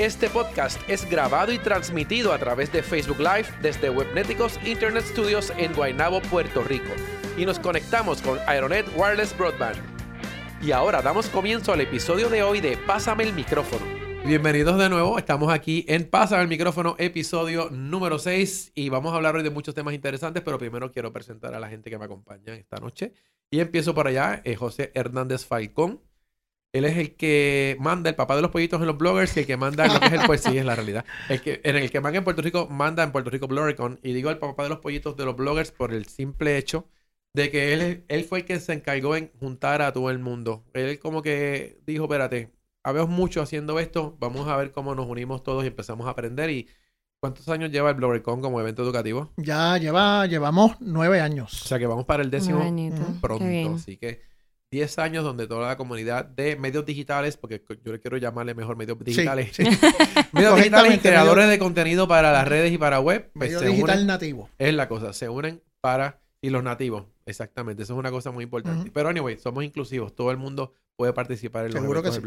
Este podcast es grabado y transmitido a través de Facebook Live desde Webneticos Internet Studios en Guaynabo, Puerto Rico. Y nos conectamos con Aeronet Wireless Broadband. Y ahora damos comienzo al episodio de hoy de Pásame el micrófono. Bienvenidos de nuevo, estamos aquí en Pásame el micrófono, episodio número 6 y vamos a hablar hoy de muchos temas interesantes, pero primero quiero presentar a la gente que me acompaña esta noche. Y empiezo por allá, eh, José Hernández Falcón, él es el que manda, el papá de los pollitos en los bloggers, y el que manda lo que es el pues sí, es la realidad. El que, en el que manda en Puerto Rico, manda en Puerto Rico Bloggercon. Y digo el papá de los pollitos de los bloggers por el simple hecho de que él, él fue el que se encargó en juntar a todo el mundo. Él como que dijo, espérate, habemos mucho haciendo esto, vamos a ver cómo nos unimos todos y empezamos a aprender. ¿Y cuántos años lleva el BloggerCon como evento educativo? Ya lleva, llevamos nueve años. O sea que vamos para el décimo pronto. Así que 10 años donde toda la comunidad de medios digitales, porque yo le quiero llamarle mejor medios digitales, medios digitales y creadores de contenido para las redes y para web, pues medio digital nativo. Es la cosa, se unen para, y los nativos, exactamente, eso es una cosa muy importante. Pero anyway, somos inclusivos, todo el mundo puede participar en los Seguro eventos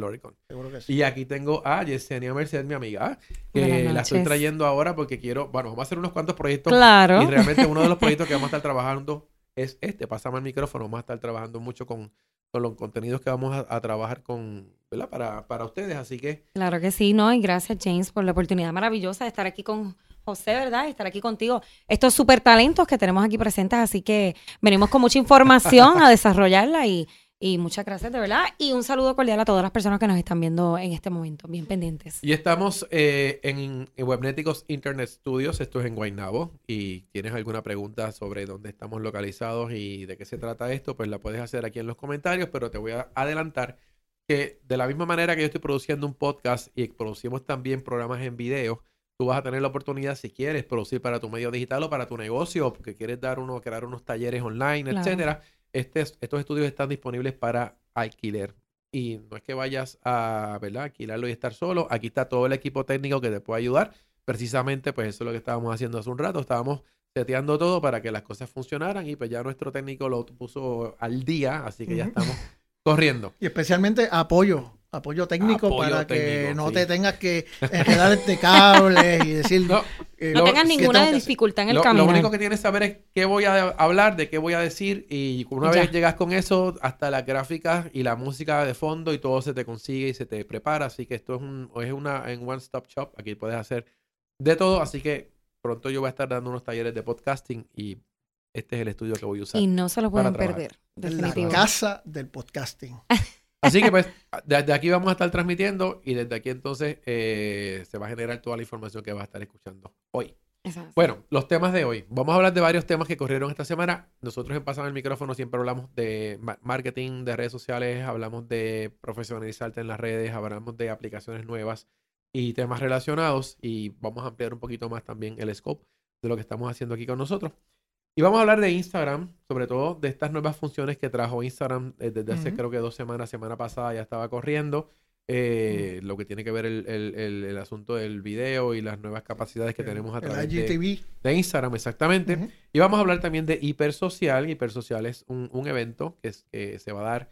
Seguro que sí. Y aquí tengo a Yesenia Mercedes, mi amiga, que la estoy trayendo ahora porque quiero, bueno, vamos a hacer unos cuantos proyectos. Claro. Y realmente uno de los proyectos que vamos a estar trabajando es este. Pasamos el micrófono, vamos a estar trabajando mucho con con los contenidos que vamos a, trabajar con, ¿verdad? Para, para ustedes, así que... Claro que sí, ¿no? Y gracias James por la oportunidad maravillosa de estar aquí con José, ¿verdad? Estar aquí contigo. Estos súper talentos que tenemos aquí presentes, así que venimos con mucha información a desarrollarla y y muchas gracias, de verdad. Y un saludo cordial a todas las personas que nos están viendo en este momento, bien pendientes. Y estamos eh, en, Webneticos Internet Studios, esto es en Guaynabo. Y tienes alguna pregunta sobre dónde estamos localizados y de qué se trata esto, pues la puedes hacer aquí en los comentarios, pero te voy a adelantar que de la misma manera que yo estoy produciendo un podcast y producimos también programas en video, tú vas a tener la oportunidad si quieres producir para tu medio digital o para tu negocio, porque quieres dar uno, crear unos talleres online, etcétera este estos estudios están disponibles para alquiler. Y no es que vayas a ¿verdad? alquilarlo y estar solo. Aquí está todo el equipo técnico que te puede ayudar. Precisamente, pues eso es lo que estábamos haciendo hace un rato. Estábamos seteando todo para que las cosas funcionaran y pues ya nuestro técnico lo puso al día, así que ya estamos corriendo. Y especialmente apoyo apoyo técnico para que no te tengas que enredarte cables y decir... No, eh, no tengas ninguna dificultad en el camino. Lo único que tienes que saber es qué voy a hablar, de qué voy a decir y una vez llegas con eso, hasta las gráficas y la música de fondo y todo se te consigue y se te prepara. Así que esto es, un, es una en One Stop Shop. Aquí puedes hacer de todo. Así que pronto yo voy a estar dando unos talleres de podcasting y este es el estudio que voy a usar. Y no se lo pueden perder. La casa del podcasting. Así que pues desde aquí vamos a estar transmitiendo y desde aquí entonces eh, se va a generar toda la información que va a estar escuchando hoy. Bueno, los temas de hoy. Vamos a hablar de varios temas que corrieron esta semana. Nosotros en Pasando el Micrófono siempre hablamos de marketing, de redes sociales, hablamos de profesionalizarte en las redes, hablamos de aplicaciones nuevas y temas relacionados y vamos a ampliar un poquito más también el scope de lo que estamos haciendo aquí con nosotros. Y vamos a hablar de Instagram, sobre todo de estas nuevas funciones que trajo Instagram eh, desde hace creo que dos semanas, semana pasada ya estaba corriendo. Eh, lo que tiene que ver el, el, asunto del video y las nuevas capacidades que tenemos a través de, de, Instagram, exactamente. Y vamos a hablar también de Hipersocial. Hipersocial es un, un evento que, que, se va a dar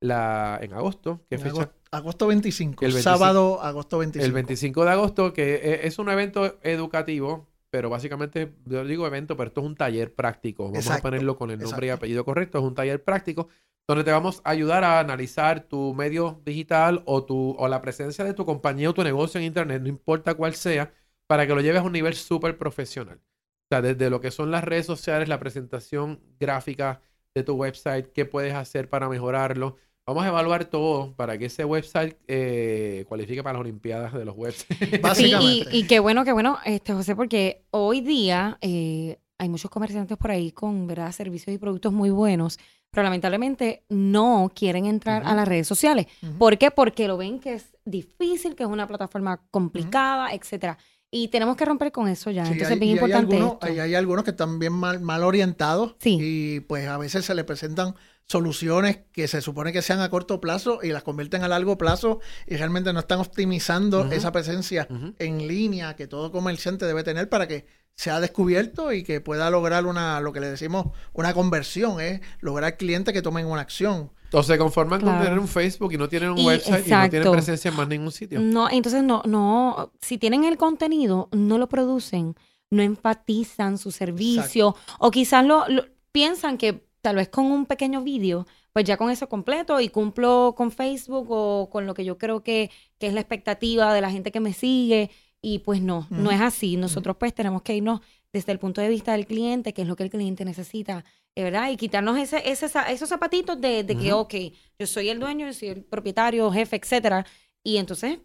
la, en agosto. ¿Qué fecha? Agosto, 25, el sábado, agosto 25. El 25 de agosto, que eh, es un evento educativo pero básicamente, yo digo evento, pero esto es un taller práctico. Vamos a ponerlo con el nombre y apellido correcto. Es un taller práctico donde te vamos a ayudar a analizar tu medio digital o, tu, o la presencia de tu compañía o tu negocio en Internet, no importa cuál sea, para que lo lleves a un nivel súper profesional. O sea, desde lo que son las redes sociales, la presentación gráfica de tu website, qué puedes hacer para mejorarlo, Vamos a evaluar todo para que ese website eh, cualifique para las Olimpiadas de los webs. Básicamente. y, qué bueno, qué bueno, este José, porque hoy día eh, hay muchos comerciantes por ahí con ¿verdad? servicios y productos muy buenos, pero lamentablemente no quieren entrar a las redes sociales. ¿Por qué? Porque lo ven que es difícil, que es una plataforma complicada, etcétera. Y tenemos que romper con eso ya. Entonces hay, es bien importante. Hay algunos, hay, algunos, que están bien mal, mal orientados y pues a veces se les presentan soluciones que se supone que sean a corto plazo y las convierten a largo plazo y realmente no están optimizando esa presencia en línea que todo comerciante debe tener para que sea descubierto y que pueda lograr una, lo que le decimos, una conversión, es lograr clientes que tomen una acción. O se conforman con tener un Facebook y no tienen un website y no tienen presencia en más ningún sitio. No, entonces no, no, si tienen el contenido, no lo producen, no enfatizan su servicio o quizás lo, piensan que tal vez con un pequeño vídeo, pues ya con eso completo y cumplo con Facebook o con lo que yo creo que, que es la expectativa de la gente que me sigue. Y pues no, no es así. Nosotros pues tenemos que irnos desde el punto de vista del cliente, que es lo que el cliente necesita, ¿verdad? Y quitarnos ese, ese, esos zapatitos de, de que, ok, yo soy el dueño, yo soy el propietario, jefe, etcétera. Y entonces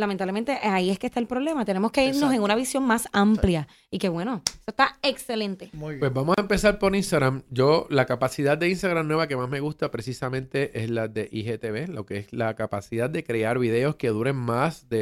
lamentablemente ahí es que está el problema. Tenemos que irnos en una visión más amplia. Y que bueno, eso está excelente. Pues vamos a empezar por Instagram. Yo, la capacidad de Instagram nueva que más me gusta precisamente es la de IGTV, lo que es la capacidad de crear videos que duren más de,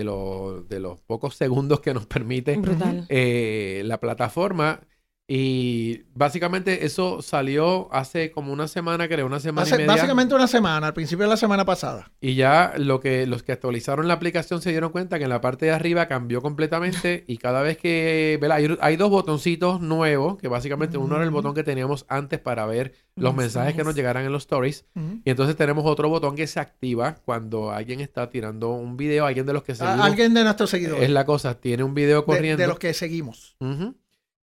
de los pocos segundos que nos permite eh, la plataforma. Y básicamente eso salió hace como una semana, creo, una semana y media. Básicamente una semana, al principio de la semana pasada. Y ya lo que los que actualizaron la aplicación se dieron cuenta que en la parte de arriba cambió completamente y cada vez que hay, hay, dos botoncitos nuevos, que básicamente uno era el botón que teníamos antes para ver los mensajes que nos llegaran en los stories. Y entonces tenemos otro botón que se activa cuando alguien está tirando un video, alguien de los que seguimos. alguien de nuestros seguidores. Es la cosa, tiene un video corriendo. De, los que seguimos.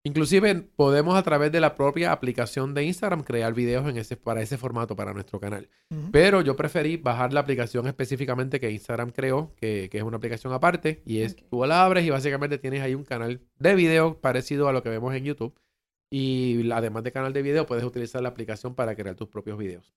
Inclusive podemos a través de la propia aplicación de Instagram crear videos en ese, para ese formato para nuestro canal. Pero yo preferí bajar la aplicación específicamente que Instagram creó, que, es una aplicación aparte, y es tú la abres y básicamente tienes ahí un canal de video parecido a lo que vemos en YouTube. Y además de canal de video, puedes utilizar la aplicación para crear tus propios videos.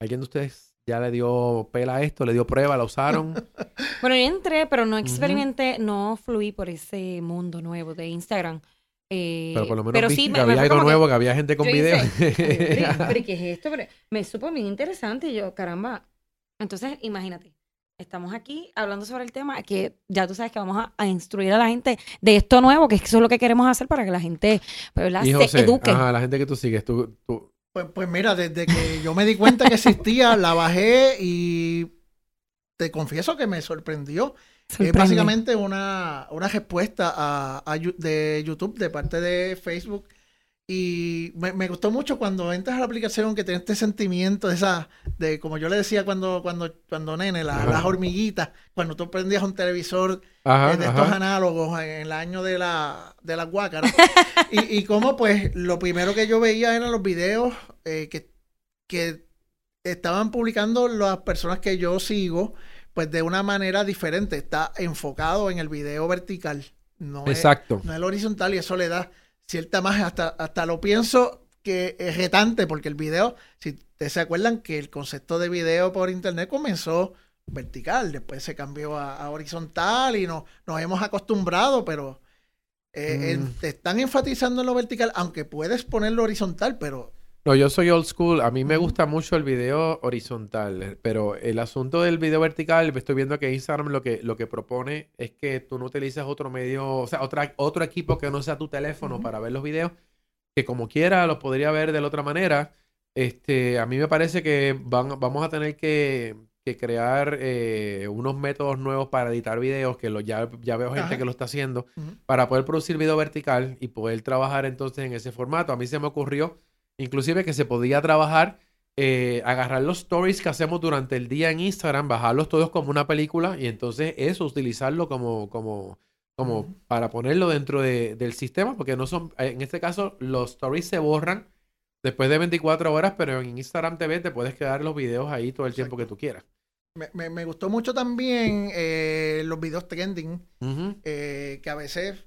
¿Alguien de ustedes ya le dio pela a esto? ¿Le dio prueba? ¿La usaron? bueno, yo entré, pero no experimenté, no fluí por ese mundo nuevo de Instagram. Eh, pero por lo menos sí, que había algo nuevo, que, había gente con video. pero, ¿qué es esto? me supo bien interesante y yo, caramba. Entonces, imagínate, estamos aquí hablando sobre el tema que ya tú sabes que vamos a, instruir a la gente de esto nuevo, que eso es lo que queremos hacer para que la gente pues, se eduque. Ajá, la gente que tú sigues, tú, tú... Pues, pues mira, desde que yo me di cuenta que existía, la bajé y te confieso que me sorprendió es básicamente una, respuesta a, de YouTube de parte de Facebook. Y me, gustó mucho cuando entras a la aplicación que tiene este sentimiento de esa, de como yo le decía cuando, cuando, cuando nene, las hormiguitas, cuando tú prendías un televisor eh, de estos análogos en el año de la, de la guácara. y, y como pues lo primero que yo veía eran los videos eh, que, que estaban publicando las personas que yo sigo pues de una manera diferente. Está enfocado en el video vertical. No Exacto. Es, no el horizontal y eso le da cierta más, hasta, hasta lo pienso que es retante, porque el video, si ustedes se acuerdan que el concepto de video por internet comenzó vertical, después se cambió a, horizontal y no, nos hemos acostumbrado, pero eh, mm. están enfatizando en lo vertical, aunque puedes ponerlo horizontal, pero no, yo soy old school. A mí me gusta mucho el video horizontal, pero el asunto del video vertical, estoy viendo que Instagram lo que, lo que propone es que tú no utilices otro medio, o sea, otra, otro equipo que no sea tu teléfono para ver los videos, que como quiera los podría ver de la otra manera. Este, a mí me parece que van, vamos a tener que, crear eh, unos métodos nuevos para editar videos, que lo, ya, ya veo gente que lo está haciendo, para poder producir video vertical y poder trabajar entonces en ese formato. A mí se me ocurrió Inclusive que se podía trabajar, eh, agarrar los stories que hacemos durante el día en Instagram, bajarlos todos como una película y entonces eso, utilizarlo como, como, como para ponerlo dentro del sistema, porque no son, en este caso los stories se borran después de 24 horas, pero en Instagram TV te puedes quedar los videos ahí todo el tiempo que tú quieras. Me, gustó mucho también eh, los videos trending, eh, que a veces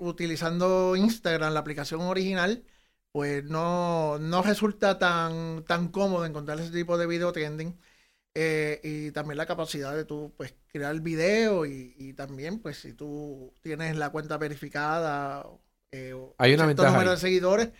utilizando Instagram, la aplicación original, pues no, no resulta tan, tan cómodo encontrar ese tipo de video trending. Eh, y también la capacidad de tú pues crear el video y, también pues si tú tienes la cuenta verificada eh, hay una número de seguidores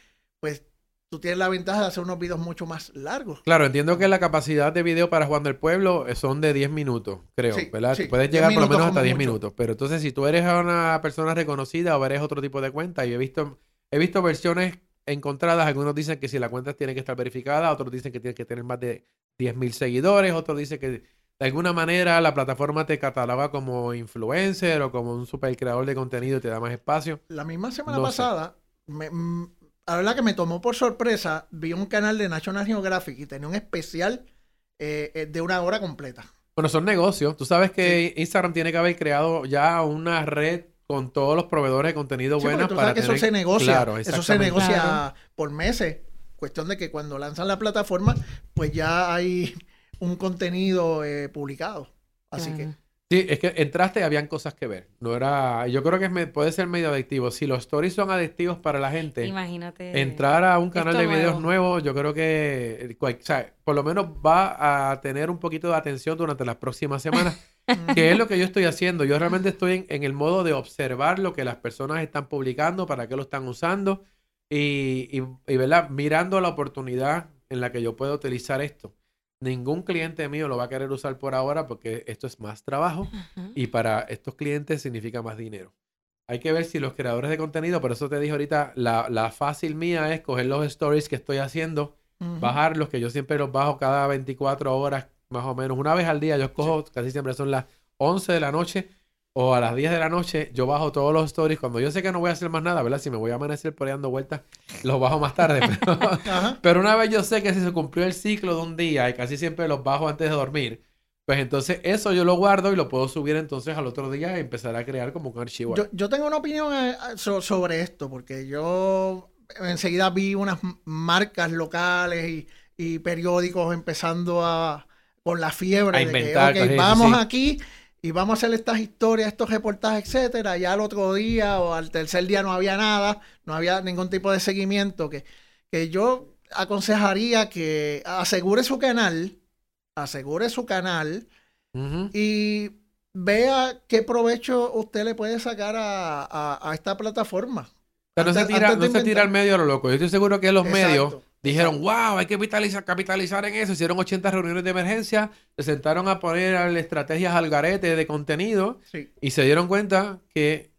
pues tú tienes la ventaja de hacer unos videos mucho más largos. Claro, entiendo que la capacidad de video para Juan del Pueblo son de 10 minutos, creo, Sí, ¿verdad? sí, Puedes 10 llegar por lo menos hasta como 10 mucho. minutos. Pero entonces, si tú eres una persona reconocida o eres otro tipo de cuenta, y he visto, he visto versiones encontradas, algunos dicen que si la cuenta tiene que estar verificada, otros dicen que tiene que tener más de 10.000 seguidores, otros dicen que de alguna manera la plataforma te cataloga como influencer o como un super creador de contenido y te da más espacio. La misma semana No pasada, me- la verdad que me tomó por sorpresa, vi un canal de National Geographic y tenía un especial eh, eh, de una hora completa. Bueno, son negocios. Tú sabes que Instagram tiene que haber creado ya una red con todos los proveedores de contenido Sí, para que eso tener- se negocia. Claro, eso se negocia Claro. por meses. Cuestión de que cuando lanzan la plataforma, pues ya hay un contenido eh, publicado. Así que. Sí, es que entraste y habían cosas que ver. No era, yo creo que puede ser medio adictivo. Si los stories son adictivos para la gente, Imagínate. entrar a un canal de videos nuevo. nuevos, yo creo que eh, o sea, por lo menos va a tener un poquito de atención durante las próximas semanas, que es lo que yo estoy haciendo. Yo realmente estoy en, en el modo de observar lo que las personas están publicando, para qué lo están usando y, y, y, ¿verdad? mirando la oportunidad en la que yo puedo utilizar esto. Ningún cliente mío lo va a querer usar por ahora porque esto es más trabajo y para estos clientes significa más dinero. Hay que ver si los creadores de contenido, por eso te dije ahorita, la, la fácil mía es coger los stories que estoy haciendo, Ujú. bajarlos, que yo siempre los bajo cada 24 horas, más o menos. Una vez al día, yo cojo, casi siempre son las 11 de la noche o a las 10 de la noche, yo bajo todos los stories. Cuando yo sé que no voy a hacer más nada, ¿verdad? Si me voy a amanecer por ahí dando vueltas, los bajo más tarde. Pero, una vez yo sé que si se cumplió el ciclo de un día y casi siempre los bajo antes de dormir, pues entonces eso yo lo guardo y lo puedo subir entonces al otro día y empezar a crear como un archivo. Yo, yo tengo una opinión eh, so- sobre esto, porque yo enseguida vi unas marcas locales y, y periódicos empezando a con la fiebre A de que, vamos sí. aquí y vamos a hacer estas historias, estos reportajes, etcétera. Ya al otro día o al tercer día no había nada, no había ningún tipo de seguimiento. Que, que yo aconsejaría que asegure su canal, asegure su canal y vea qué provecho usted le puede sacar a, a- a esta plataforma. No se tira, no se tira al medio a lo loco. Yo estoy seguro que los Exacto, medios dijeron, wow, hay que capitalizar, capitalizar en eso. Hicieron 80 reuniones de emergencia, se sentaron a poner estrategias al garete de contenido Sí, y se dieron cuenta que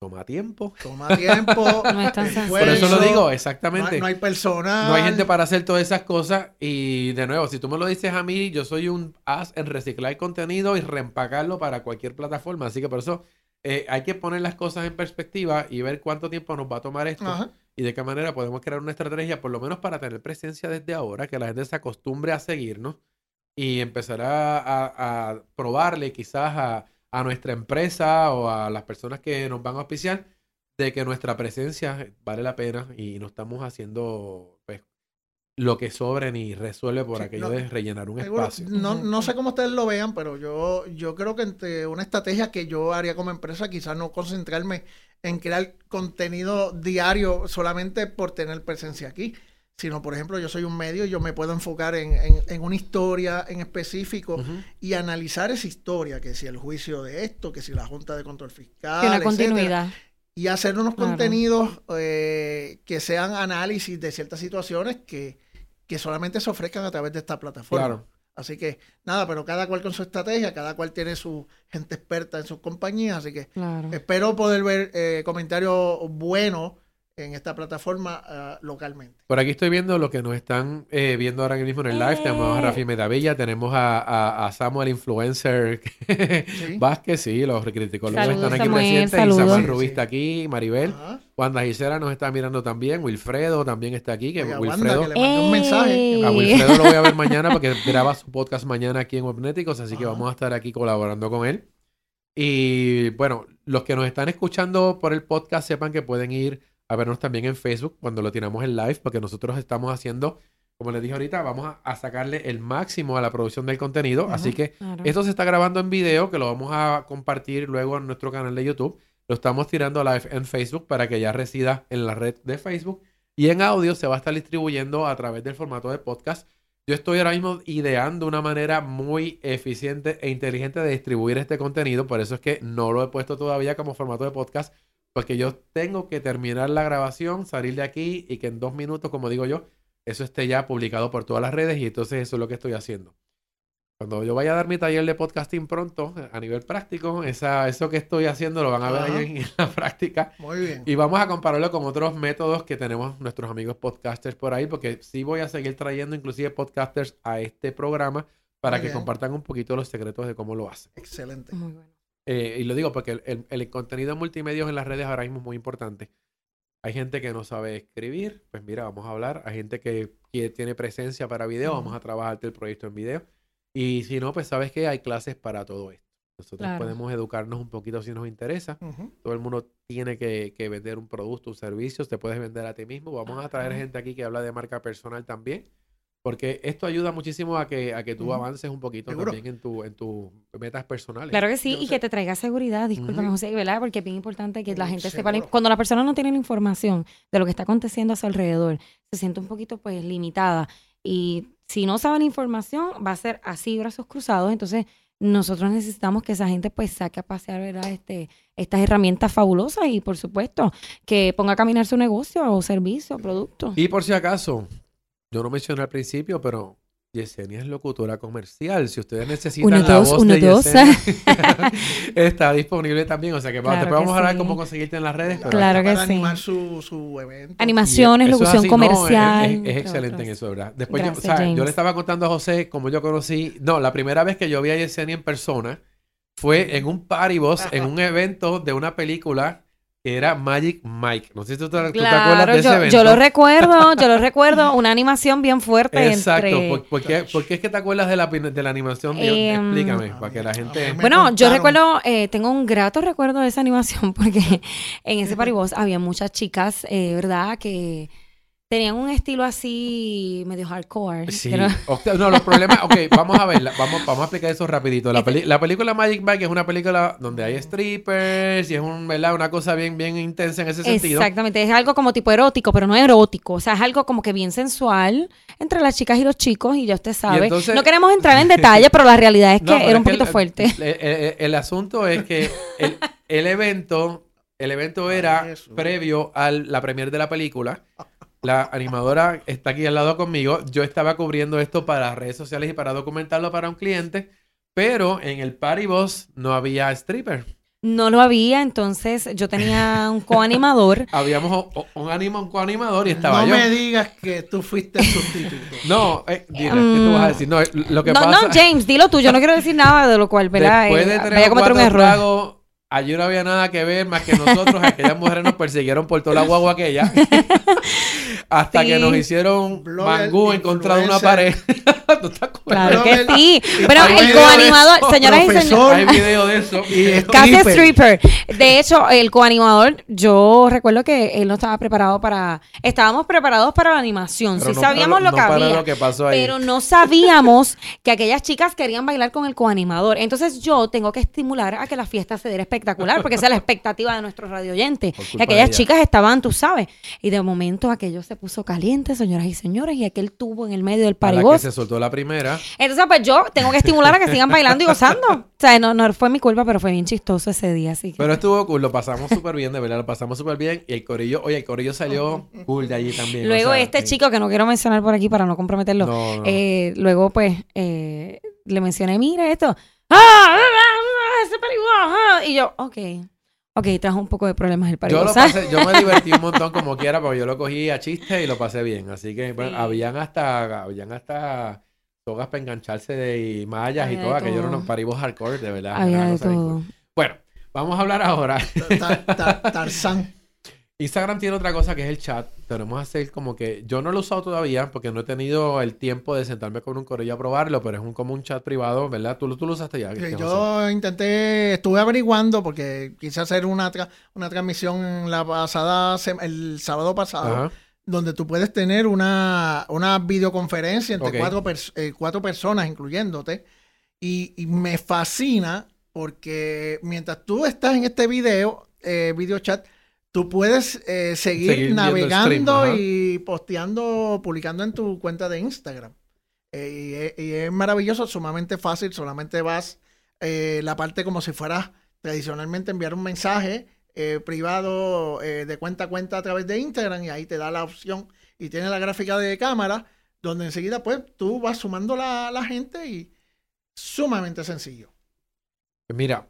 toma tiempo. toma tiempo. No es tan. Por eso lo digo, exactamente. no hay personal. No hay gente para hacer todas esas cosas. Y de nuevo, si tú me lo dices a mí, yo soy un as en reciclar contenido y reempacarlo para cualquier plataforma. Así que por eso eh, hay que poner las cosas en perspectiva y ver cuánto tiempo nos va a tomar esto Ajá. Y de qué manera podemos crear una estrategia, por lo menos para tener presencia desde ahora, que la gente se acostumbre a seguirnos y empezar a, a- a probarle quizás a, a nuestra empresa o a las personas que nos van a auspiciar de que nuestra presencia vale la pena y no estamos haciendo pues, lo que sobre ni resuelve por Sí, aquello no, de rellenar un Seguro, espacio. no, no sé cómo ustedes lo vean, pero yo, yo creo que entre una estrategia que yo haría como empresa, quizás no concentrarme en crear contenido diario solamente por tener presencia aquí, sino, por ejemplo, yo soy un medio y yo me puedo enfocar en, en- en una historia en específico y analizar esa historia, que si el juicio de esto, que si la Junta de Control Fiscal, Que etcétera, continuidad. y hacer unos Claro. contenidos eh, que sean análisis de ciertas situaciones que, que solamente se ofrezcan a través de esta plataforma. Claro. Así que nada, pero cada cual con su estrategia, cada cual tiene su gente experta en sus compañías, así que Claro. espero poder ver eh, comentarios buenos en esta plataforma ah, localmente. Por aquí estoy viendo lo que nos están eh, viendo ahora mismo en el live. Tenemos a Eh. Rafi Medavilla, tenemos a, a- a Samuel Influencer Sí. Vázquez, sí, los criticólogos Saludos, están aquí Samuel, presentes. Y saludos. Samuel Sí, Rubí sí. está aquí, Maribel. Ajá. Wanda Gisela nos está mirando también. Wilfredo también está aquí. Que Oiga, Wanda, Wilfredo, que le un mensaje. ¡Ey! a Wilfredo lo voy a ver mañana porque graba su podcast mañana aquí en Webnéticos, así que vamos a estar aquí colaborando con él. Y bueno, los que nos están escuchando por el podcast sepan que pueden ir a vernos también en Facebook cuando lo tiramos en live, porque nosotros estamos haciendo, como les dije ahorita, vamos a, a sacarle el máximo a la producción del contenido. Ujú. Así que Claro. esto se está grabando en video, que lo vamos a compartir luego en nuestro canal de YouTube. Lo estamos tirando live en Facebook para que ya resida en la red de Facebook. Y en audio se va a estar distribuyendo a través del formato de podcast. Yo estoy ahora mismo ideando una manera muy eficiente e inteligente de distribuir este contenido. Por eso es que no lo he puesto todavía como formato de podcast. Porque yo tengo que terminar la grabación, salir de aquí y que en dos minutos, como digo yo, eso esté ya publicado por todas las redes y entonces eso es lo que estoy haciendo. Cuando yo vaya a dar mi taller de podcasting pronto, a nivel práctico, esa, eso que estoy haciendo lo van a ver ahí en, la práctica. Muy bien. Y vamos a compararlo con otros métodos que tenemos nuestros amigos podcasters por ahí, porque sí voy a seguir trayendo inclusive podcasters a este programa para que compartan un poquito los secretos de cómo lo hacen. Excelente. Muy bueno. Eh, y lo digo porque el, el, contenido multimedia en las redes ahora mismo es muy importante. Hay gente que no sabe escribir, pues mira, vamos a hablar. Hay gente que, tiene presencia para video, vamos a trabajarte el proyecto en video. Y si no, pues sabes que hay clases para todo esto. Nosotros podemos educarnos un poquito si nos interesa. Todo el mundo tiene que, que, vender un producto, un servicio. Te puedes vender a ti mismo. Vamos a traer gente aquí que habla de marca personal también. Porque esto ayuda muchísimo a que, a que tú avances un poquito también en tus en tus metas personales. Claro que sí, y que te traiga seguridad, discúlpame, José, ¿verdad? Porque es bien importante que la gente sepa. Cuando la persona no tiene la información de lo que está aconteciendo a su alrededor, se siente un poquito pues limitada. Y si no sabe la información, va a ser así, brazos cruzados. Entonces, nosotros necesitamos que esa gente pues saque a pasear, ¿verdad? Este, estas herramientas fabulosas y por supuesto que ponga a caminar su negocio o servicio o producto. Y por si acaso, yo no mencioné al principio, pero Yesenia es locutora comercial. Si ustedes necesitan la voz de Yesenia, está disponible también. O sea que te podemos hablar cómo conseguirte en las redes. claro que sí. animar su, su evento. Animaciones, locución comercial. es, excelente en eso, ¿verdad? Después yo, yo, le estaba contando a José cómo yo conocí. No, la primera vez que yo vi a Yesenia en persona fue en un party boss, en un evento de una película era Magic Mike. No sé si tú te, acuerdas de ese evento. Yo lo recuerdo, yo lo recuerdo. Una animación bien fuerte. Exacto. ¿Por, qué, es que te acuerdas de la, de la animación? Em, explícame, para que la gente... Bueno, yo recuerdo, eh, tengo un grato recuerdo de esa animación porque en ese paribos había muchas chicas, eh, ¿verdad? Que tenían un estilo así medio hardcore. Sí. no, los problemas, ok, vamos a verla, vamos, vamos a explicar eso rapidito. La, la película Magic Mike es una película donde hay strippers y es un, ¿verdad? una cosa bien, bien intensa en ese sentido. Exactamente, es algo como tipo erótico, pero no erótico, o sea, es algo como que bien sensual entre las chicas y los chicos y ya usted sabe. no queremos entrar en detalle, pero la realidad es que era un poquito fuerte. El, asunto es que el, evento, el evento era previo a la premiere de la película. La animadora está aquí al lado conmigo. Yo estaba cubriendo esto para redes sociales y para documentarlo para un cliente, pero en el Party Boss no había stripper. No lo había, entonces yo tenía un coanimador. Habíamos un, anima, un coanimador y estaba no yo. No me digas que tú fuiste el sustituto. no, eh, ¿qué tú vas a decir? No, lo que no, pasa... no, James, dilo tú. Yo no quiero decir nada de lo cual, ¿verdad? Después de eh, tener un error. Allí no había nada que ver más que nosotros, aquellas mujeres nos persiguieron por toda la guagua aquella. hasta que nos hicieron mangú en contra de una pared. Claro que sí. Pero el coanimador, señoras y señores. Hay video de eso. Casi stripper. De hecho, el coanimador, yo recuerdo que él no estaba preparado para. Estábamos preparados para la animación. sí sabíamos lo que había. Pero no sabíamos que aquellas chicas querían bailar con el coanimador. Entonces yo tengo que estimular a que la fiesta se diera espectacular, porque esa es la expectativa de nuestros radioyentes. Y aquellas chicas estaban, tú sabes. Y de momento aquello se puso caliente, señoras y señores, y aquel tubo en el medio del paribos. que se soltó la primera. Entonces, pues yo tengo que estimular a que sigan bailando y gozando. O sea, no, no fue mi culpa, pero fue bien chistoso ese día. Así Pero estuvo cool, lo pasamos súper bien, de verdad, lo pasamos súper bien. Y el corillo, oye, el corillo salió cool de allí también. Luego este chico, que no quiero mencionar por aquí para no comprometerlo, eh, luego pues eh, le mencioné, mira esto. ¡Ah! ¡Ese! Y yo, ok. Ok, trajo un poco de problemas el paribos. Yo, lo pasé, yo me divertí un montón como quiera, porque yo lo cogí a chiste y lo pasé bien. Así que bueno, habían hasta, habían hasta sogas para engancharse de mallas y todo, aquello eran unos paribos hardcore, de verdad. Había de todo. Bueno, vamos a hablar ahora. Tarzán. Instagram tiene otra cosa que es el chat. Tenemos que hacer como que yo no lo he usado todavía porque no he tenido el tiempo de sentarme con un corillo a probarlo, pero es un, como un chat privado, ¿verdad? Tú, tú lo usaste ya. yo intenté, estuve averiguando porque quise hacer una, una transmisión la pasada, el sábado pasado. Donde tú puedes tener una, una videoconferencia entre cuatro, eh, cuatro personas, incluyéndote. Y, me fascina porque mientras tú estás en este video, eh, video chat, Tú puedes eh, seguir, navegando y posteando, publicando en tu cuenta de Instagram. Eh, y, es maravilloso, sumamente fácil. Solamente vas eh, la parte como si fuera tradicionalmente enviar un mensaje privado de cuenta a cuenta a través de Instagram y ahí te da la opción y tiene la gráfica de cámara donde enseguida pues tú vas sumando la, la gente y sumamente sencillo. Mira,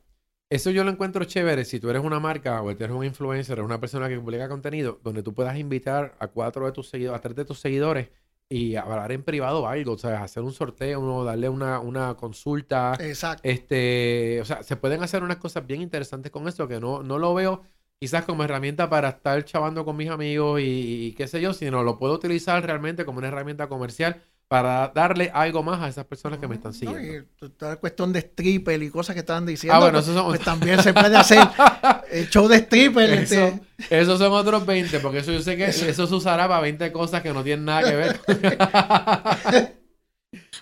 eso yo lo encuentro chévere si tú eres una marca o eres un influencer o una persona que publica contenido donde tú puedas invitar a cuatro de tus seguidores, a tres de tus seguidores y hablar en privado algo, o sea, hacer un sorteo, uno, darle una, una consulta. Exacto. Este, o sea, se pueden hacer unas cosas bien interesantes con esto que no, no lo veo quizás como herramienta para estar chavando con mis amigos y, y qué sé yo, sino lo puedo utilizar realmente como una herramienta comercial para darle algo más a esas personas que me están siguiendo. No, y toda cuestión de stripper y cosas que estaban diciendo, ah, bueno, pues, eso pues también se puede hacer el show de stripper. Eso, este. Esos son otros 20, porque eso yo sé que eso se usará para 20 cosas que no tienen nada que ver.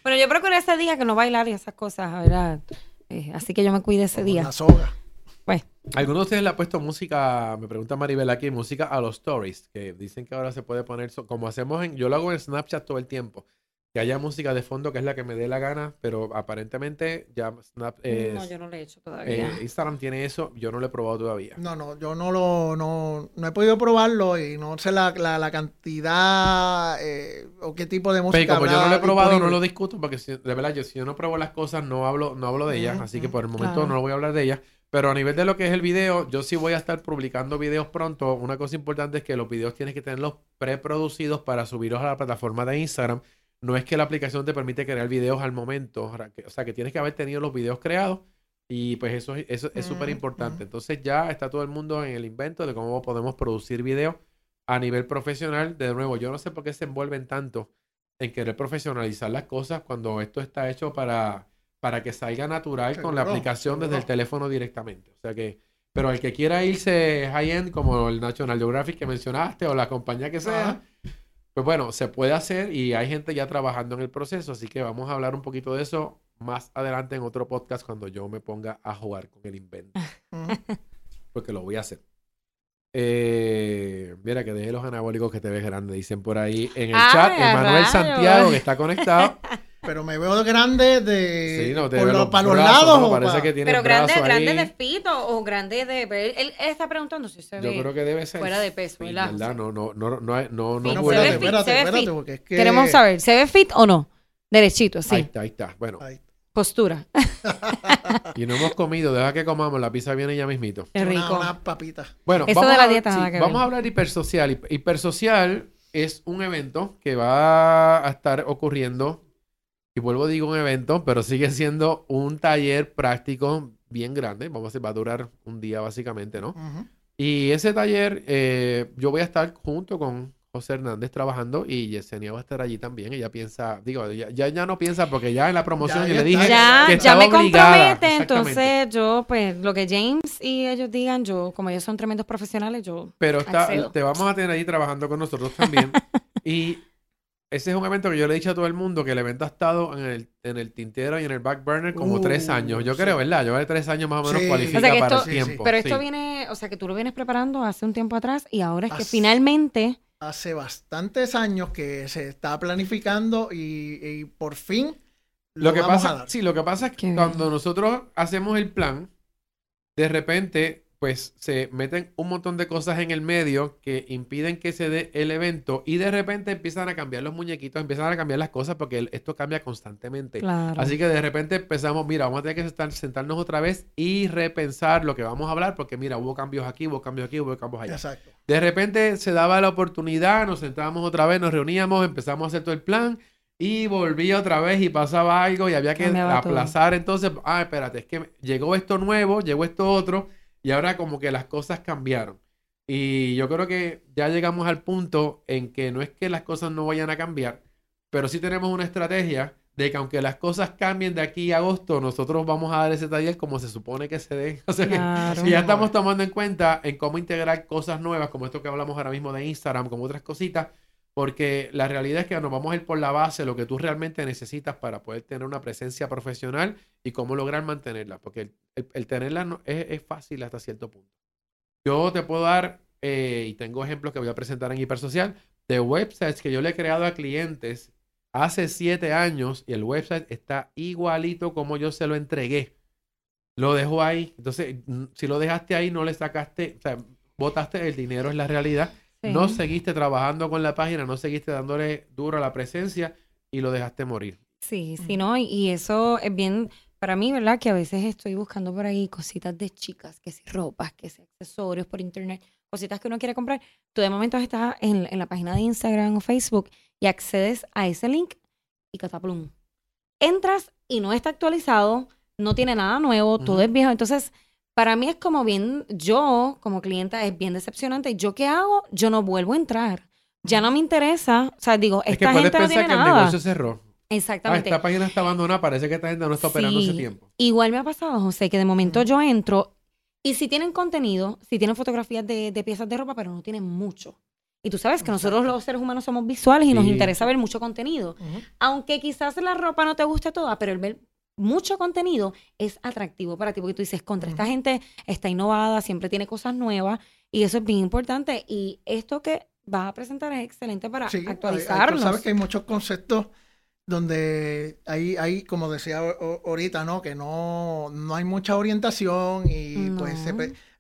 bueno, yo procuré ese día que no bailar y esas cosas, ¿verdad? Eh, así que yo me cuide ese día. La soga. Pues. ¿Alguno de ustedes le ha puesto música, me pregunta Maribel aquí, música a los stories? Que dicen que ahora se puede poner, como hacemos en, yo lo hago en Snapchat todo el tiempo que haya música de fondo, que es la que me dé la gana, pero aparentemente ya Snap. no, yo no lo he hecho todavía. Eh, Instagram tiene eso, yo no lo he probado todavía. No, no, yo no lo, no, no he podido probarlo y no sé la, la, cantidad eh, o qué tipo de música. Pero como yo no lo he probado, no lo discuto, porque de verdad, yo, si yo no pruebo las cosas, no hablo, no hablo de ellas, así que por el momento no voy a hablar de ellas. Pero a nivel de lo que es el video, yo sí voy a estar publicando videos pronto. Una cosa importante es que los videos tienes que tenerlos preproducidos para subirlos a la plataforma de Instagram no es que la aplicación te permite crear videos al momento, o sea, que tienes que haber tenido los videos creados y pues eso, eso es súper importante. Entonces ya está todo el mundo en el invento de cómo podemos producir videos a nivel profesional. De nuevo, yo no sé por qué se envuelven tanto en querer profesionalizar las cosas cuando esto está hecho para, para que salga natural con la aplicación desde el teléfono directamente. O sea que, pero el que quiera irse high-end como el National Geographic que mencionaste o la compañía que sea, pues bueno, se puede hacer y hay gente ya trabajando en el proceso, así que vamos a hablar un poquito de eso más adelante en otro podcast cuando yo me ponga a jugar con el invento. Porque lo voy a hacer. Eh, mira que deje los anabólicos que te ves grande, dicen por ahí en el chat. Emanuel Santiago, que está conectado. Pero me veo grande de. Sí, no, te por para los lados. parece que tiene Pero grande, grande de fito o grande de. Él, él, está preguntando si se ve. Yo creo que debe ser. Fuera de peso, ¿verdad? ¿verdad? No, no, no, no, no, no. no, no espérate, espérate, espérate, porque es que. Queremos saber, ¿se ve fit o no? Derechito, sí. Ahí está, ahí está. Bueno. Postura. y no hemos comido, deja que comamos, la pizza viene ya mismito. Qué rico. Una, papita. Bueno, Eso vamos de la a, dieta sí, nada que Vamos ver. a hablar de hipersocial. Hipersocial es un evento que va a estar ocurriendo y vuelvo digo un evento, pero sigue siendo un taller práctico bien grande. Vamos a decir, va a durar un día básicamente, ¿no? Y ese taller, eh, yo voy a estar junto con José Hernández trabajando y Yesenia va a estar allí también. Ella piensa, digo, ya, ya, no piensa porque ya en la promoción Ya, yo ya le dije Ya, que ya me obligada. compromete, entonces yo, pues, lo que James y ellos digan, yo, como ellos son tremendos profesionales, yo Pero está, accedo. te vamos a tener ahí trabajando con nosotros también. y ese es un evento que yo le he dicho a todo el mundo que el evento ha estado en el, en el tintero y en el back burner como Uh, tres años. Yo sí. creo, ¿verdad? Yo de tres años más o menos Sí. cualifica O sea que para el Sí, sí. tiempo. Pero esto sí. viene, o sea, que tú lo vienes preparando hace un tiempo atrás y ahora es que Hace- finalmente Hace bastantes años que se está planificando y, y por fin Lo que vamos a pasa, dar. sí, lo que pasa es Qué que bien. cuando nosotros hacemos el plan, de repente, pues se meten un montón de cosas en el medio que impiden que se dé el evento y de repente empiezan a cambiar los muñequitos, empiezan a cambiar las cosas porque esto cambia constantemente. Claro. Así que de repente empezamos, mira, vamos a tener que sentar- sentarnos otra vez y repensar lo que vamos a hablar porque mira, hubo cambios aquí, hubo cambios aquí, hubo cambios allá. Exacto. De repente se daba la oportunidad, nos sentábamos otra vez, nos reuníamos, empezamos a hacer todo el plan y volvía otra vez y pasaba algo y había que todo. aplazar. Entonces, ah, espérate, es que llegó esto nuevo, llegó esto otro y ahora como que las cosas cambiaron. Y yo creo que ya llegamos al punto en que no es que las cosas no vayan a cambiar, pero sí tenemos una estrategia de que aunque las cosas cambien de aquí a agosto, nosotros vamos a dar ese taller como se supone que se dé. O sea Claro. y ya estamos tomando en cuenta en cómo integrar cosas nuevas, como esto que hablamos ahora mismo de Instagram, como otras cositas, porque la realidad es que nos vamos a ir por la base, lo que tú realmente necesitas para poder tener una presencia profesional y cómo lograr mantenerla, porque el, tenerla es, es fácil hasta cierto punto. Yo te puedo dar, eh, y tengo ejemplos que voy a presentar en Hipersocial, de websites que yo le he creado a clientes hace siete años y el website está igualito como yo se lo entregué. Lo dejó ahí. Entonces, si lo dejaste ahí, no le sacaste, o sea, botaste el dinero, es la realidad. No seguiste trabajando con la página, no seguiste dándole duro a la presencia y lo dejaste morir. Sí, sí, ¿no? Y eso es bien, para mí, ¿verdad? Que a veces estoy buscando por ahí cositas de chicas, que si ropas, que si accesorios por internet, cositas que uno quiere comprar. Tú de momento estás en, en la página de Instagram o Facebook y accedes a ese link y cataplum. Entras y no está actualizado, no tiene nada nuevo, todo es viejo. Entonces, para mí es como bien, yo como clienta es bien decepcionante. ¿Yo qué hago? Yo no vuelvo a entrar. Ya no me interesa. O sea, digo, esta gente no tiene que nada. el negocio cerró. Exactamente. Ah, esta página está abandonada, parece que esta gente no está operando ese tiempo. Igual me ha pasado, José, que de momento yo entro y si tienen contenido, si tienen fotografías de, piezas de ropa, pero no tienen mucho. Y tú sabes que nosotros los seres humanos somos visuales y nos interesa ver mucho contenido. Aunque quizás la ropa no te guste toda, pero el ver mucho contenido es atractivo para ti, porque tú dices, contra esta gente está innovada, siempre tiene cosas nuevas y eso es bien importante. Y esto que vas a presentar es excelente para sí, actualizarlos. sabes que hay muchos conceptos donde hay, hay como decía ahorita, ¿no? Que no, no hay mucha orientación y pues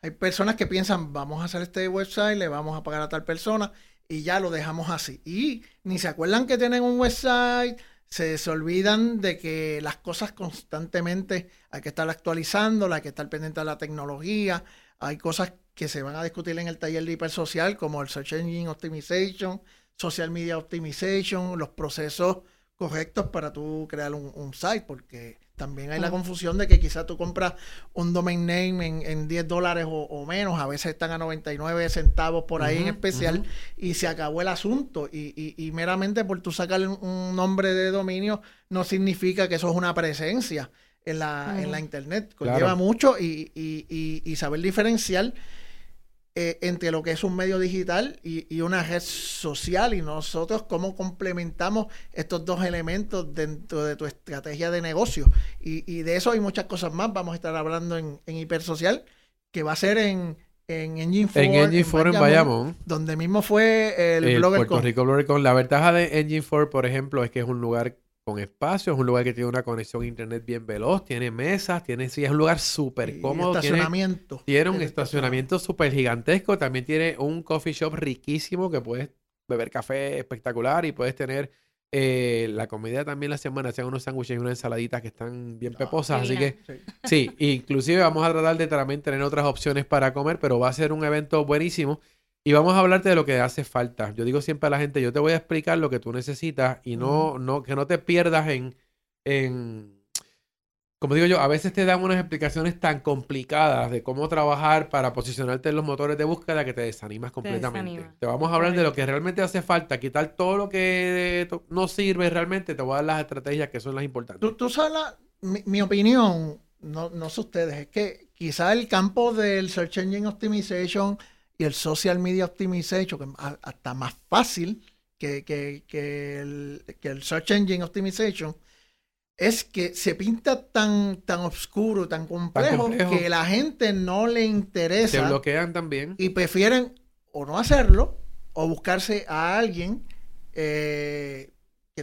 hay personas que piensan, vamos a hacer este website, le vamos a pagar a tal persona y ya lo dejamos así. Y ni se acuerdan que tienen un website, se, olvidan de que las cosas constantemente hay que estar actualizando, hay que estar pendiente de la tecnología, hay cosas que se van a discutir en el taller de hipersocial como el Search Engine Optimization, Social Media Optimization, los procesos correctos para tú crear un, site, porque también hay la confusión de que quizás tú compras un domain name en, en 10 dólares o, menos, a veces están a 99 centavos por ahí en especial, y se acabó el asunto. Y, y, meramente por tú sacar un nombre de dominio no significa que eso es una presencia en la, en la internet. Conlleva mucho y, y saber diferenciar eh, entre lo que es un medio digital y, una red social y nosotros cómo complementamos estos dos elementos dentro de tu estrategia de negocio. Y, de eso hay muchas cosas más. Vamos a estar hablando en, Hipersocial, que va a ser en, en Engine 4. En Engine 4 en Bayamón. Donde mismo fue el, Blogger Puerto Rico Blogger Con. La ventaja de Engine 4, por ejemplo, es que es un lugar con espacio, es un lugar que tiene una conexión a internet bien veloz, tiene mesas, tiene sí, es un lugar súper cómodo. Estacionamiento. Tiene, un estacionamiento súper gigantesco, también tiene un coffee shop riquísimo que puedes beber café espectacular y puedes tener eh, la comida también la semana, hacen unos sándwiches y unas ensaladitas que están bien ah, peposas, así que sí. inclusive vamos a tratar de también tener otras opciones para comer, pero va a ser un evento buenísimo. Y vamos a hablarte de lo que hace falta. Yo digo siempre a la gente, yo te voy a explicar lo que tú necesitas y no, no, que no te pierdas en, en, como digo yo, a veces te dan unas explicaciones tan complicadas de cómo trabajar para posicionarte en los motores de búsqueda que te desanimas completamente. Te, vamos a hablar de lo que realmente hace falta, quitar todo lo que no sirve realmente, te voy a dar las estrategias que son las importantes. Tú, tú sabes, mi, opinión, no, no sé ustedes, es que quizá el campo del Search Engine Optimization y el Social Media Optimization, que es hasta más fácil que, el, Search Engine Optimization, es que se pinta tan, tan oscuro, tan complejo, que la gente no le interesa. Se bloquean también. Y prefieren o no hacerlo o buscarse a alguien eh,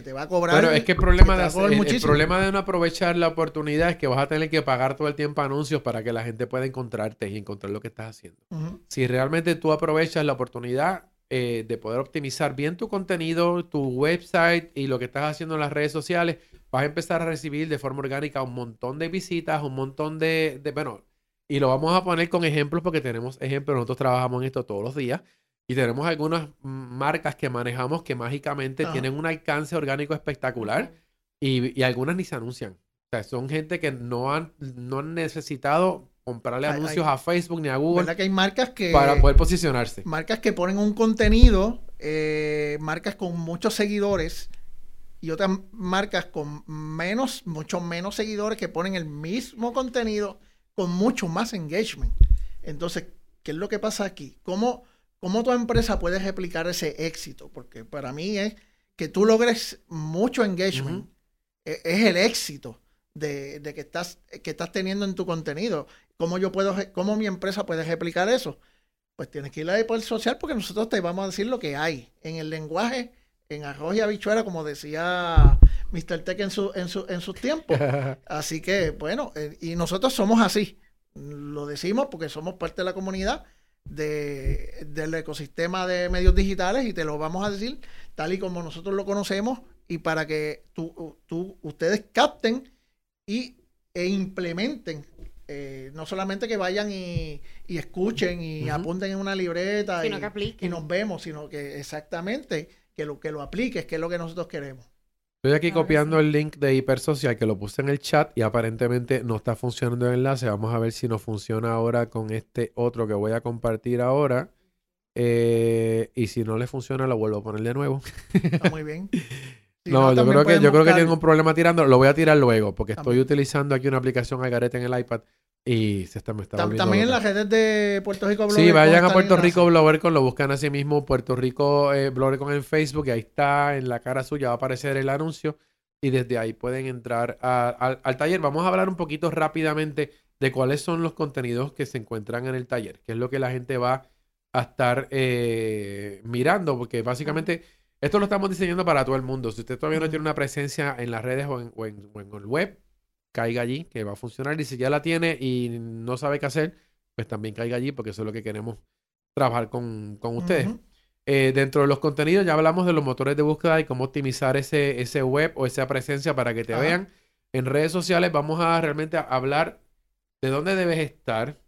te va a cobrar. Pero es que el problema, de el, problema de no aprovechar la oportunidad es que vas a tener que pagar todo el tiempo anuncios para que la gente pueda encontrarte y encontrar lo que estás haciendo. Si realmente tú aprovechas la oportunidad eh, de poder optimizar bien tu contenido, tu website y lo que estás haciendo en las redes sociales, vas a empezar a recibir de forma orgánica un montón de visitas, un montón de, de bueno, y lo vamos a poner con ejemplos porque tenemos ejemplos, nosotros trabajamos en esto todos los días. Y tenemos algunas marcas que manejamos que mágicamente tienen un alcance orgánico espectacular y, algunas ni se anuncian. O sea, son gente que no han, no han necesitado comprarle anuncios a Facebook ni a Google. ¿Verdad que hay marcas que... Para poder posicionarse. Marcas que ponen un contenido, eh, marcas con muchos seguidores y otras marcas con menos, mucho menos seguidores que ponen el mismo contenido con mucho más engagement. Entonces, ¿qué es lo que pasa aquí? ¿Cómo ¿Cómo tu empresa puede replicar ese éxito? Porque para mí es que tú logres mucho engagement. E, es el éxito de, que, estás, que estás teniendo en tu contenido. ¿Cómo, yo puedo, ¿Cómo mi empresa puede replicar eso? Pues tienes que ir a por el social porque nosotros te vamos a decir lo que hay. En el lenguaje, en arroz y habichuela, como decía Mr. Tech en, su, en, su, en sus tiempos. así que, bueno, eh, y nosotros somos así. Lo decimos porque somos parte de la comunidad de, del ecosistema de medios digitales y te lo vamos a decir tal y como nosotros lo conocemos y para que tú, tú, ustedes capten y, e implementen eh, no solamente que vayan y, escuchen y apunten en una libreta y, y, nos vemos, sino que exactamente que lo que lo apliques, que es lo que nosotros queremos. Estoy aquí copiando el link de Hipersocial que lo puse en el chat y aparentemente no está funcionando el enlace. Vamos a ver si nos funciona ahora con este otro que voy a compartir ahora. Eh, y si no le funciona, lo vuelvo a poner de nuevo. Está muy bien. no, yo creo que yo creo que tengo un problema tirando. Lo voy a tirar luego porque estoy utilizando aquí una aplicación Algarete en el iPad y se está, me está También en las redes de Puerto Rico Blogger. Sí, vayan a Puerto Rico Blogger lo buscan así mismo, Puerto Rico eh, Blogger en Facebook, y ahí está, en la cara suya va a aparecer el anuncio, y desde ahí pueden entrar al taller. Vamos a hablar un poquito rápidamente de cuáles son los contenidos que se encuentran en el taller, qué es lo que la gente va a estar eh, mirando, porque básicamente esto lo estamos diseñando para todo el mundo. Si usted todavía no tiene una presencia en las redes o o en el web, caiga allí, que va a funcionar. Y si ya la tiene y no sabe qué hacer, pues también caiga allí, porque eso es lo que queremos trabajar con, ustedes. Eh, dentro de los contenidos ya hablamos de los motores de búsqueda y cómo optimizar ese, ese web o esa presencia para que te vean. En redes sociales vamos a realmente hablar de dónde debes estar,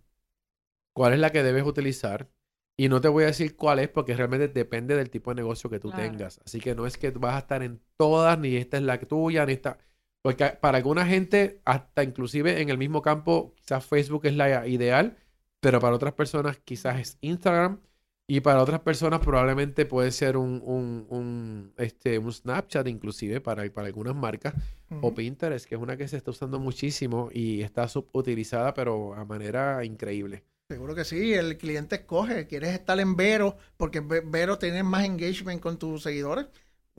cuál es la que debes utilizar. Y no te voy a decir cuál es porque realmente depende del tipo de negocio que tú tengas. Así que no es que vas a estar en todas, ni esta es la tuya, ni esta. Porque para alguna gente, hasta inclusive en el mismo campo, quizás Facebook es la ideal, pero para otras personas quizás es Instagram y para otras personas probablemente puede ser un, un, este, un Snapchat inclusive para, para algunas marcas o Pinterest, que es una que se está usando muchísimo y está subutilizada pero a manera increíble. Seguro que sí, el cliente escoge, quieres estar en Vero porque Vero tiene más engagement con tus seguidores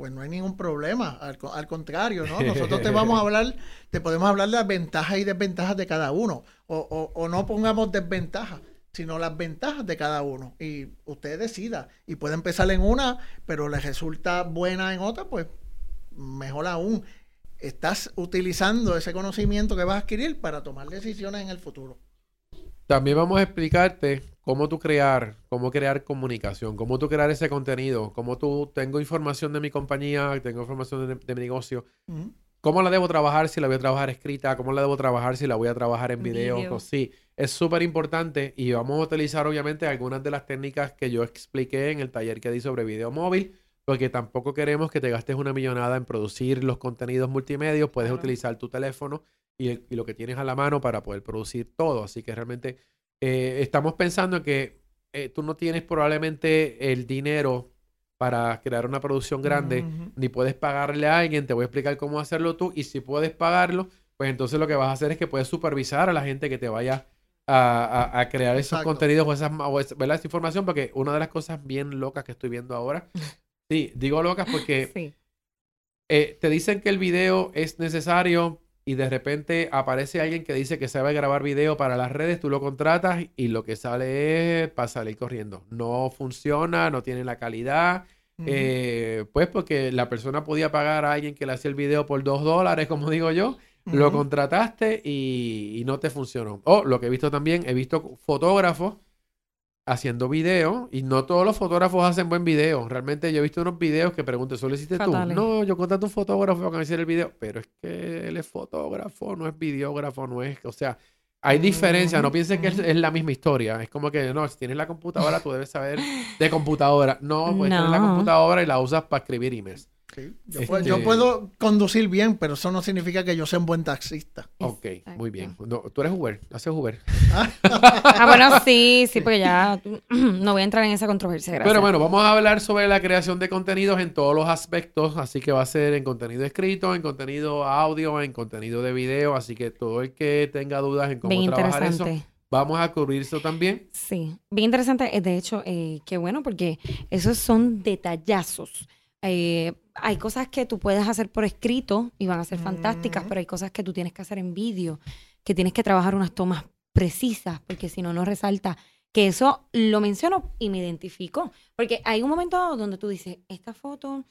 pues no hay ningún problema. Al, contrario, ¿no? Nosotros te vamos a hablar, te podemos hablar de las ventajas y desventajas de cada uno. O, o, no pongamos desventajas, sino las ventajas de cada uno. Y usted decida. Y puede empezar en una, pero le resulta buena en otra, pues mejor aún. Estás utilizando ese conocimiento que vas a adquirir para tomar decisiones en el futuro. También vamos a explicarte cómo tú crear, cómo crear comunicación, cómo tú crear ese contenido, cómo tú tengo información de mi compañía, tengo información de, mi negocio, cómo la debo trabajar, si la voy a trabajar escrita, cómo la debo trabajar, si la voy a trabajar en video. Sí, es súper importante y vamos a utilizar obviamente algunas de las técnicas que yo expliqué en el taller que di sobre video móvil, porque tampoco queremos que te gastes una millonada en producir los contenidos multimedia, puedes utilizar tu teléfono y, lo que tienes a la mano para poder producir todo. Así que realmente eh, estamos pensando que eh, tú no tienes probablemente el dinero para crear una producción grande, ni puedes pagarle a alguien, te voy a explicar cómo hacerlo tú, y si puedes pagarlo, pues entonces lo que vas a hacer es que puedes supervisar a la gente que te vaya a, crear esos contenidos o, esas, o esa, esa información, porque una de las cosas bien locas que estoy viendo ahora, sí, digo locas porque eh, te dicen que el video es necesario y de repente aparece alguien que dice que sabe grabar video para las redes, tú lo contratas y lo que sale es para salir corriendo. No funciona, no tiene la calidad. Eh, pues porque la persona podía pagar a alguien que le hacía el video por dos dólares, como digo yo, lo contrataste y, y, no te funcionó. O lo que he visto también, he visto fotógrafos haciendo video y no todos los fotógrafos hacen buen video. Realmente yo he visto unos videos que pregunto, ¿solo hiciste tú? No, yo contrato un fotógrafo para hacer el video, pero es que él es fotógrafo, no es videógrafo, no es, o sea, hay diferencia, no pienses que es, la misma historia. Es como que, no, si tienes la computadora, tú debes saber de computadora. No, pues tienes la computadora y la usas para escribir emails. Este yo, puedo, conducir bien, pero eso no significa que yo sea un buen taxista. Ok, muy bien. tú eres Uber, haces Uber. ah, bueno, sí, sí, porque ya no voy a entrar en esa controversia. Gracias. Pero bueno, vamos a hablar sobre la creación de contenidos en todos los aspectos, así que va a ser en contenido escrito, en contenido audio, en contenido de video, así que todo el que tenga dudas en cómo trabajar eso, Vamos a cubrir eso también. Sí, bien interesante. Eh, de hecho, eh, qué bueno porque esos son detallazos eh, hay cosas que tú puedes hacer por escrito y van a ser fantásticas, pero hay cosas que tú tienes que hacer en vídeo, que tienes que trabajar unas tomas precisas, porque si no, no resalta. Que eso lo menciono y me identifico. Porque hay un momento donde tú dices, esta foto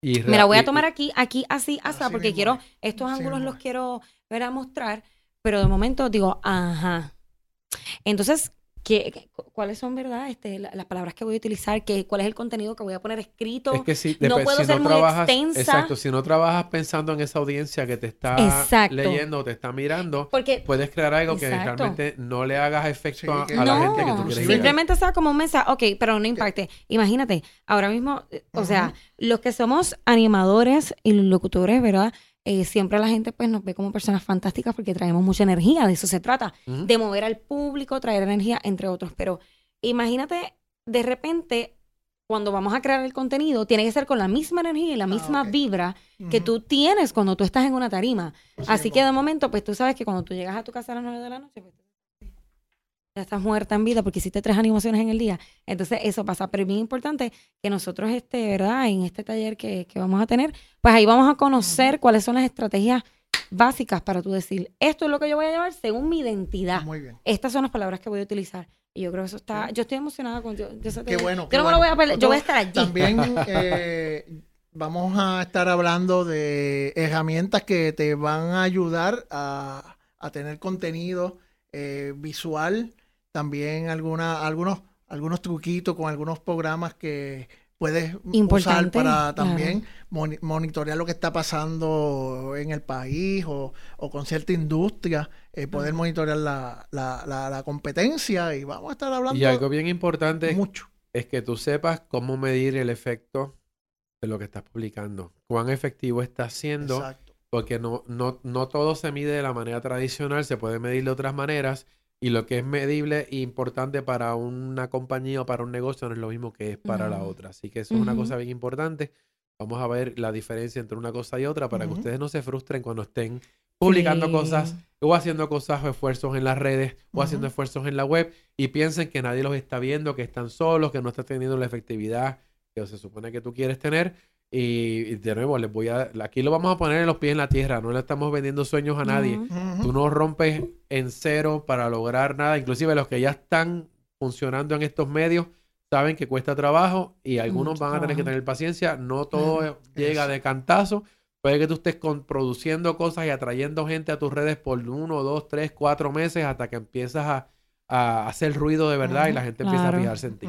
Y Me la voy a tomar aquí, aquí, así, así, porque mismo quiero, es, estos así ángulos mismo los quiero ver a mostrar, pero de momento digo, ajá. Entonces, ¿qué, qué- cu- ¿cuáles son, verdad? Este, la- las palabras que voy a utilizar, ¿qué, ¿cuál es el contenido que voy a poner escrito? Es que si, no puedo si ser muy trabajas, extensa. Exacto, si no trabajas pensando en esa audiencia que te está Exacto. leyendo o te está mirando, porque puedes crear algo que realmente no le hagas efecto Sí, a, la gente que tú quieres simplemente sea como un mensaje, ok, pero no impacte. Imagínate, ahora mismo, eh, o sea, los que somos animadores y locutores, ¿verdad? Eh, siempre la gente pues nos ve como personas fantásticas porque traemos mucha energía, de eso se trata, de mover al público, traer energía, entre otros. Pero imagínate, de repente, cuando vamos a crear el contenido, tiene que ser con la misma energía y la misma ok. vibra que tú tienes cuando tú estás en una tarima. Así mismo. que de momento, pues tú sabes que cuando tú llegas a tu casa a las 9 de la noche, pues ya estás muerta en vida porque hiciste tres animaciones en el día. Entonces eso pasa. Pero es bien importante que nosotros, este, ¿verdad? En este taller que, que vamos a tener, pues ahí vamos a conocer cuáles son las estrategias básicas para tú decir, esto es lo que yo voy a llevar según mi identidad. Muy bien. Estas son las palabras que voy a utilizar. Y yo creo que eso está, yo estoy emocionada con yo, yo Qué bueno. Yo qué no me lo voy a perder, yo voy a estar allí. También eh, vamos a estar hablando de herramientas que te van a ayudar a, a tener contenido eh, visual. También alguna, algunos, algunos truquitos con algunos programas que puedes usar para claro. también moni- monitorear lo que está pasando en el país o, o con cierta industria, eh, poder Ajá. monitorear la, la, la, la competencia y vamos a estar hablando Y algo bien importante mucho. es que tú sepas cómo medir el efecto de lo que estás publicando. Cuán efectivo está siendo, Exacto. porque no, no, no todo se mide de la manera tradicional, se puede medir de otras maneras. Y lo que es medible e importante para una compañía o para un negocio no es lo mismo que es para la Ujú. otra. Así que eso es una cosa bien importante. Vamos a ver la diferencia entre una cosa y otra para que Ujú. ustedes no se frustren cuando estén publicando Sí. cosas o haciendo cosas o esfuerzos en las redes o haciendo Ujú. esfuerzos en la web y piensen que nadie los está viendo, que están solos, que no están teniendo la efectividad que se supone que tú quieres tener. Y, de nuevo, les voy a... Aquí lo vamos a poner en los pies en la tierra, no le estamos vendiendo sueños a nadie. Tú no rompes en cero para lograr nada. Inclusive los que ya están funcionando en estos medios saben que cuesta trabajo y algunos Mucho van a tener que tener paciencia. No todo llega Eso. de cantazo. Puede que tú estés con- produciendo cosas y atrayendo gente a tus redes por uno, dos, tres, cuatro meses hasta que empiezas a, a hacer ruido de verdad y la gente empieza a fijarse en ti.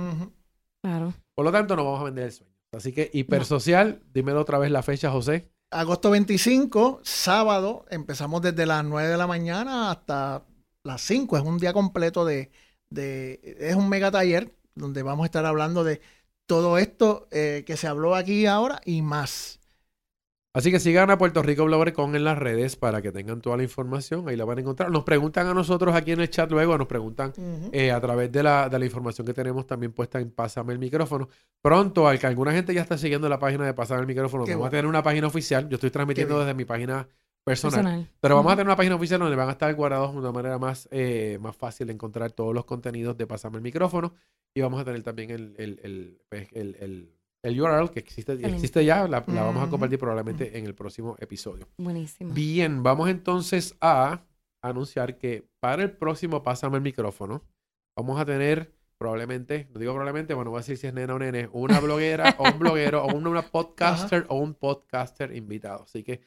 Claro. Por lo tanto, no vamos a vender el sueño. Así que hipersocial, dímelo otra vez la fecha, José. Agosto 25, sábado, empezamos desde las 9 de la mañana hasta las 5. Es un día completo de, de es un mega taller donde vamos a estar hablando de todo esto eh, que se habló aquí ahora y más. Así que sigan a Puerto Rico Blogger.com en las redes para que tengan toda la información. Ahí la van a encontrar. Nos preguntan a nosotros aquí en el chat luego, nos preguntan eh, a través de la, de la información que tenemos también puesta en Pásame el micrófono. Pronto, al que alguna gente ya está siguiendo la página de Pásame el micrófono, vamos a tener una página oficial. Yo estoy transmitiendo desde mi página personal. Personal. Pero vamos a tener una página oficial donde van a estar guardados de una manera más, eh, más fácil de encontrar todos los contenidos de Pásame el micrófono. Y vamos a tener también el, el, el, pues, el- el- URL que existe, existe ya. La, la vamos a compartir probablemente en el próximo episodio. Buenísimo. Bien, vamos entonces a anunciar que para el próximo Pásame el micrófono vamos a tener probablemente, no digo probablemente, bueno, voy a decir si es nena o nene, una bloguera o un bloguero o una, una podcaster o un podcaster invitado. Así que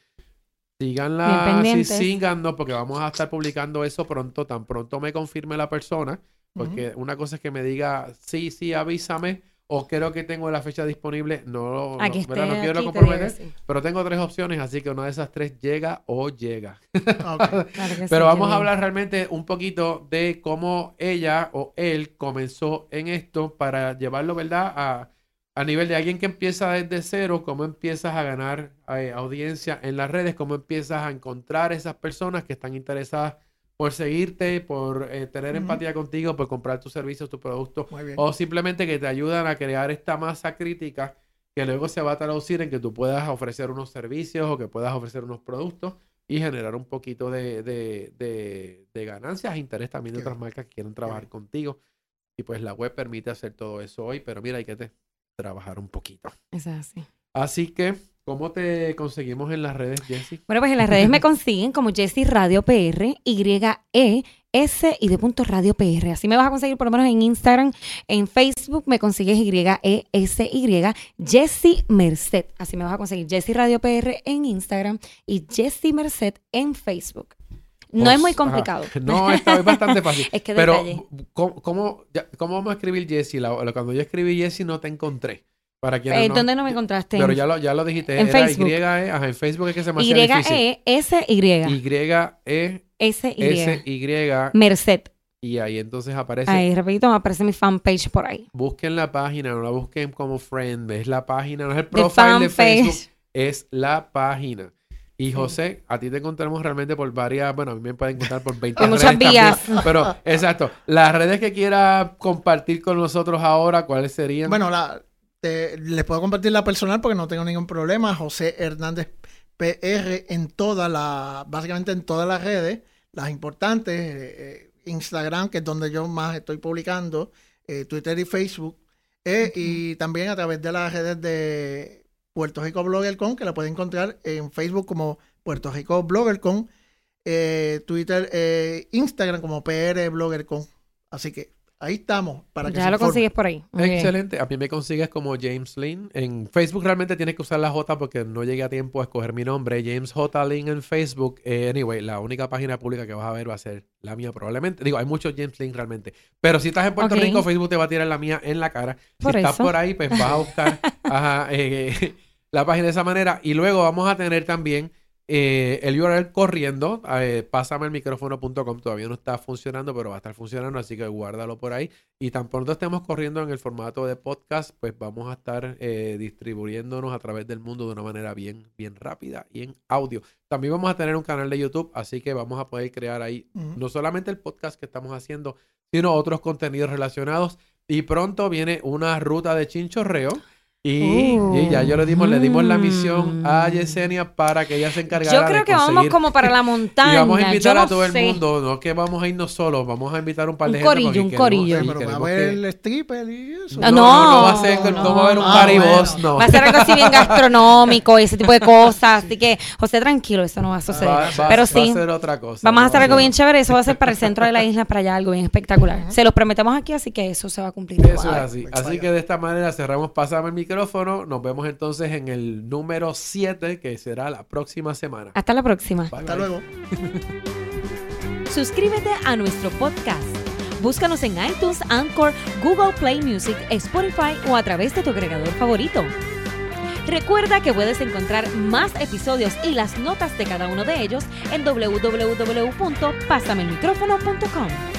síganla, sí, síganos porque vamos a estar publicando eso pronto, tan pronto me confirme la persona, porque una cosa es que me diga, sí, sí, avísame, o creo que tengo la fecha disponible, no, no, quiero te comprometer, digo, sí. pero tengo tres opciones, así que una de esas tres llega o llega. Claro sí, Pero vamos a hablar realmente un poquito de cómo ella o él comenzó en esto para llevarlo, ¿verdad? A, a nivel de alguien que empieza desde cero, cómo empiezas a ganar eh, audiencia en las redes, cómo empiezas a encontrar esas personas que están interesadas por seguirte, por eh, tener empatía contigo, por comprar tus servicios, tus productos, Muy bien. o simplemente que te ayudan a crear esta masa crítica que luego se va a traducir en que tú puedas ofrecer unos servicios o que puedas ofrecer unos productos y generar un poquito de, de, de- de ganancias e interés también de Qué otras bien. marcas que quieren trabajar contigo. Y pues la web permite hacer todo eso hoy, pero mira, hay que te- trabajar un poquito. Es así. Así que ¿Cómo te conseguimos en las redes, Jessy? Bueno, pues en las redes me consiguen como Jessy Radio PR, Y-E, S y de punto Radio PR. Así me vas a conseguir por lo menos en Instagram, en Facebook me consigues Y-E-S-Y, Jessy Merced. Así me vas a conseguir Jessy Radio PR en Instagram y Jessy Merced en Facebook. No es muy complicado. No, es bastante fácil. es que Pero. ¿cómo, cómo, ya- cómo vamos a escribir Jessy? Cuando yo escribí Jessy no te encontré. Para quienes Eh, no- ¿Dónde no me encontraste? Pero ya lo, ya lo dijiste. En era Facebook. Y, E, ajá, en Facebook es que se me hacía difícil. Y-E-S-Y. Y, E, S-Y. S, Y, Merced. y ahí entonces aparece. Ahí, repito, me aparece mi fanpage por ahí. Busquen la página, no la busquen como friend, es la página, no es el profile de. Facebook, es la página. Y José, a ti te encontramos realmente por varias, bueno, a mí me pueden encontrar por 20 Por muchas redes vías. también, pero exacto, las redes que quiera compartir con nosotros ahora, ¿cuáles serían? Bueno, la, te- les puedo compartir la personal porque no tengo ningún problema. José Hernández PR en todas las, básicamente en todas las redes, las importantes, eh, eh, Instagram, que es donde yo más estoy publicando, eh, Twitter y Facebook, eh, y también a través de las redes de Puerto Rico BloggerCon, que la pueden encontrar en Facebook como Puerto Rico BloggerCon, Twitter, Instagram como PR BloggerCon. Así que ahí estamos para que Ya se lo consigues por ahí. Muy bien. Excelente. A mí me consigues como James Lynn. En Facebook realmente tienes que usar la J porque no llegué a tiempo a escoger mi nombre. James J. Lynn en Facebook. Eh, anyway, la única página pública que vas a ver va a ser la mía probablemente. Digo, hay muchos James Lynn realmente. Pero si estás en Puerto. Rico, Facebook te va a tirar la mía en la cara. Por si estás eso. por ahí, pues vas a buscar ajá, eh, la página de esa manera. Y luego vamos a tener también eh, el URL corriendo. Eh, pásame el micrófono.com. Todavía no está funcionando, pero va a estar funcionando. Así que guárdalo por ahí. Y tan pronto estemos corriendo en el formato de podcast, pues vamos a estar eh, distribuyéndonos a través del mundo de una manera bien, bien rápida y en audio. También vamos a tener un canal de YouTube, así que vamos a poder crear ahí no solamente el podcast que estamos haciendo, sino otros contenidos relacionados. Y pronto viene una ruta de chinchorreo. Y, Uh, y ya yo le dimos, le dimos la misión a mm. Yesenia para que ella se encargara Yo de creo que vamos conseguir- como para la montaña. y vamos a invitar Yo a todo el mundo, no que vamos a irnos solos, vamos a invitar un par de Un gente. corillo, porque un corillo. pero va a haber que- el stripper y eso. No, no, no va a ser, no, no, va a haber un no. caribos, Ah, no. Va a ser algo así bien gastronómico y ese tipo de cosas. Así que, José, tranquilo, eso no va a suceder. Va, va- Pero va sí, a ser otra cosa. vamos a hacer algo No. bien chévere. Eso va a ser para el centro de la isla, para allá, algo bien espectacular. Se los prometemos aquí, así que eso se va a cumplir. Eso es así. Así que de esta manera cerramos Pásame el micrófono. Nos vemos entonces en el número 7, que será la próxima semana. Hasta la próxima. Bye, Hasta bye. luego. Suscríbete a nuestro podcast. Búscanos en iTunes, Anchor, Google Play Music, Spotify o a través de tu agregador favorito. Recuerda que puedes encontrar más episodios y las notas de cada uno de ellos en www.pasamelmicrófono.com.